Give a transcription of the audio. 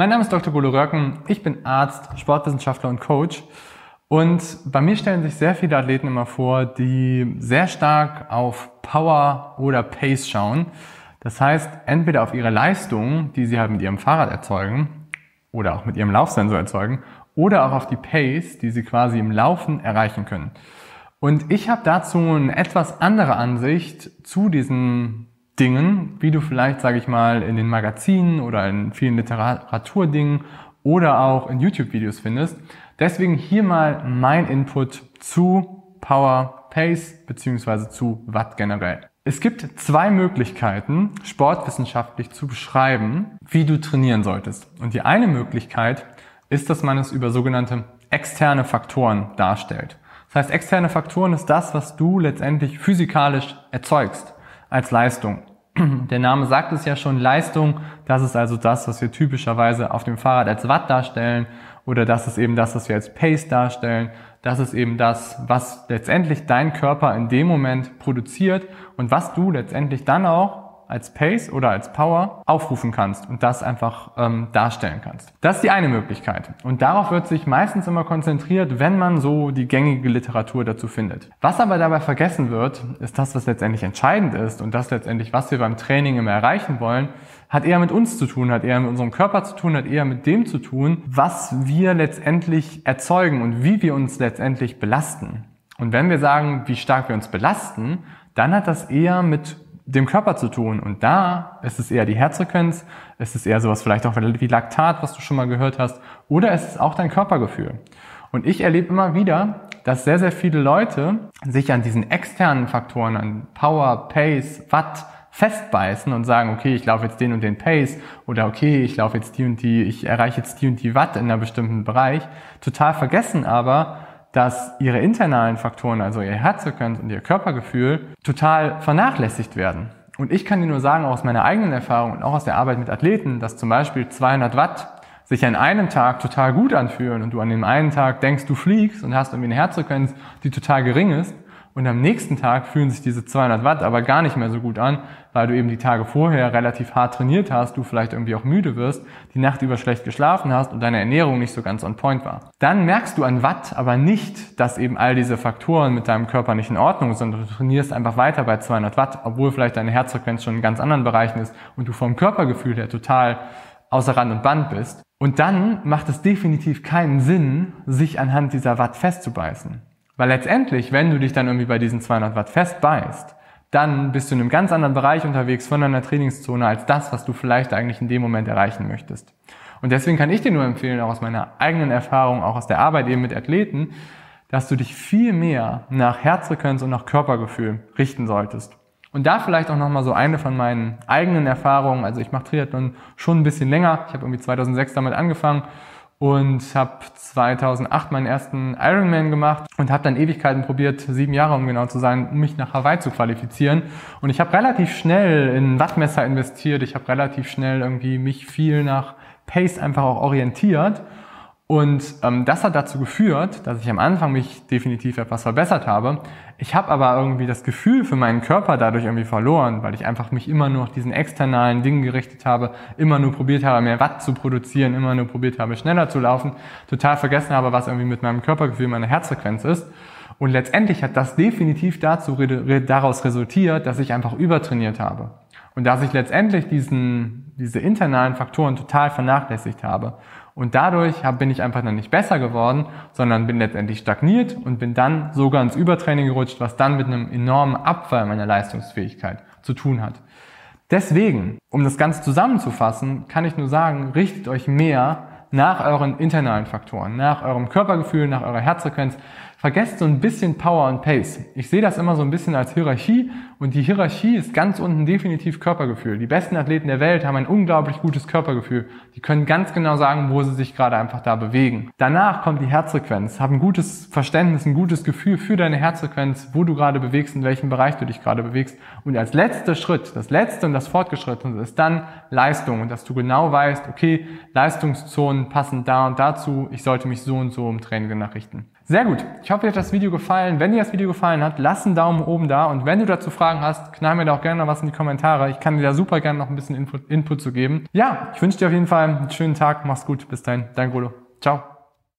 Mein Name ist Dr. Golo Röcken, ich bin Arzt, Sportwissenschaftler und Coach. Und bei mir stellen sich sehr viele Athleten immer vor, die sehr stark auf Power oder Pace schauen. Das heißt, entweder auf ihre Leistung, die sie halt mit ihrem Fahrrad erzeugen oder auch mit ihrem Laufsensor erzeugen, oder auch auf die Pace, die sie quasi im Laufen erreichen können. Und ich habe dazu eine etwas andere Ansicht zu diesen Dingen, wie du vielleicht, sage ich mal, in den Magazinen oder in vielen Literaturdingen oder auch in YouTube-Videos findest. Deswegen hier mal mein Input zu Power Pace beziehungsweise zu Watt generell. Es gibt zwei Möglichkeiten, sportwissenschaftlich zu beschreiben, wie du trainieren solltest. Und die eine Möglichkeit ist, dass man es über sogenannte externe Faktoren darstellt. Das heißt, externe Faktoren ist das, was du letztendlich physikalisch erzeugst als Leistung. Der Name sagt es ja schon, Leistung, das ist also das, was wir typischerweise auf dem Fahrrad als Watt darstellen oder das ist eben das, was wir als Pace darstellen. Das ist eben das, was letztendlich dein Körper in dem Moment produziert und was du letztendlich dann auch als Pace oder als Power aufrufen kannst und das einfach ähm, darstellen kannst. Das ist die eine Möglichkeit. Und darauf wird sich meistens immer konzentriert, wenn man so die gängige Literatur dazu findet. Was aber dabei vergessen wird, ist das, was letztendlich entscheidend ist und das letztendlich, was wir beim Training immer erreichen wollen, hat eher mit uns zu tun, hat eher mit unserem Körper zu tun, hat eher mit dem zu tun, was wir letztendlich erzeugen und wie wir uns letztendlich belasten. Und wenn wir sagen, wie stark wir uns belasten, dann hat das eher mit dem Körper zu tun. Und da ist es eher die Herzfrequenz, ist es eher sowas vielleicht auch wie Laktat, was du schon mal gehört hast, oder ist es auch dein Körpergefühl. Und ich erlebe immer wieder, dass sehr, sehr viele Leute sich an diesen externen Faktoren, an Power, Pace, Watt festbeißen und sagen, okay, ich laufe jetzt den und den Pace oder okay, ich laufe jetzt die und die, ich erreiche jetzt die und die Watt in einem bestimmten Bereich, total vergessen aber, dass ihre internalen Faktoren, also ihr Herzfrequenz und ihr Körpergefühl, total vernachlässigt werden. Und ich kann dir nur sagen, auch aus meiner eigenen Erfahrung und auch aus der Arbeit mit Athleten, dass zum Beispiel 200 Watt sich an einem Tag total gut anfühlen und du an dem einen Tag denkst, du fliegst und hast irgendwie eine Herzfrequenz, die total gering ist und am nächsten Tag fühlen sich diese 200 Watt aber gar nicht mehr so gut an, weil du eben die Tage vorher relativ hart trainiert hast, du vielleicht irgendwie auch müde wirst, die Nacht über schlecht geschlafen hast und deine Ernährung nicht so ganz on point war. Dann merkst du an Watt aber nicht, dass eben all diese Faktoren mit deinem Körper nicht in Ordnung sind, sondern du trainierst einfach weiter bei 200 Watt, obwohl vielleicht deine Herzfrequenz schon in ganz anderen Bereichen ist und du vom Körpergefühl her total außer Rand und Band bist. Und dann macht es definitiv keinen Sinn, sich anhand dieser Watt festzubeißen. Weil letztendlich, wenn du dich dann irgendwie bei diesen 200 Watt festbeißt, dann bist du in einem ganz anderen Bereich unterwegs von deiner Trainingszone als das, was du vielleicht eigentlich in dem Moment erreichen möchtest. Und deswegen kann ich dir nur empfehlen, auch aus meiner eigenen Erfahrung, auch aus der Arbeit eben mit Athleten, dass du dich viel mehr nach Herzfrequenz und nach Körpergefühl richten solltest. Und da vielleicht auch nochmal so eine von meinen eigenen Erfahrungen. Also ich mache Triathlon schon ein bisschen länger. Ich habe irgendwie 2006 damit angefangen und habe 2008 meinen ersten Ironman gemacht und habe dann Ewigkeiten probiert, sieben Jahre um genau zu sein, um mich nach Hawaii zu qualifizieren. Und ich habe relativ schnell in Wattmesser investiert. Ich habe relativ schnell irgendwie mich viel nach Pace einfach auch orientiert und ähm, das hat dazu geführt, dass ich am Anfang mich definitiv etwas verbessert habe. Ich habe aber irgendwie das Gefühl für meinen Körper dadurch irgendwie verloren, weil ich einfach mich immer nur auf diesen externalen Dingen gerichtet habe, immer nur probiert habe, mehr Watt zu produzieren, immer nur probiert habe, schneller zu laufen, total vergessen habe, was irgendwie mit meinem Körpergefühl, meiner Herzfrequenz ist. Und letztendlich hat das definitiv dazu, daraus resultiert, dass ich einfach übertrainiert habe. Und dass ich letztendlich diesen, diese internalen Faktoren total vernachlässigt habe. Und dadurch hab, bin ich einfach dann nicht besser geworden, sondern bin letztendlich stagniert und bin dann sogar ins Übertraining gerutscht, was dann mit einem enormen Abfall meiner Leistungsfähigkeit zu tun hat. Deswegen, um das Ganze zusammenzufassen, kann ich nur sagen, richtet euch mehr nach euren internalen Faktoren, nach eurem Körpergefühl, nach eurer Herzfrequenz. Vergesst so ein bisschen Power und Pace. Ich sehe das immer so ein bisschen als Hierarchie und die Hierarchie ist ganz unten definitiv Körpergefühl. Die besten Athleten der Welt haben ein unglaublich gutes Körpergefühl. Die können ganz genau sagen, wo sie sich gerade einfach da bewegen. Danach kommt die Herzfrequenz. Hab ein gutes Verständnis, ein gutes Gefühl für deine Herzfrequenz, wo du gerade bewegst, in welchem Bereich du dich gerade bewegst. Und als letzter Schritt, das letzte und das fortgeschrittene ist dann Leistung und dass du genau weißt, okay, Leistungszonen passen da und dazu. Ich sollte mich so und so im Training nachrichten. Sehr gut. Ich hoffe, dir hat das Video gefallen. Wenn dir das Video gefallen hat, lass einen Daumen oben da. Und wenn du dazu Fragen hast, knall mir da auch gerne noch was in die Kommentare. Ich kann dir da super gerne noch ein bisschen Input, Input zu geben. Ja, ich wünsche dir auf jeden Fall einen schönen Tag. Mach's gut. Bis dahin. Dein Golo. Ciao.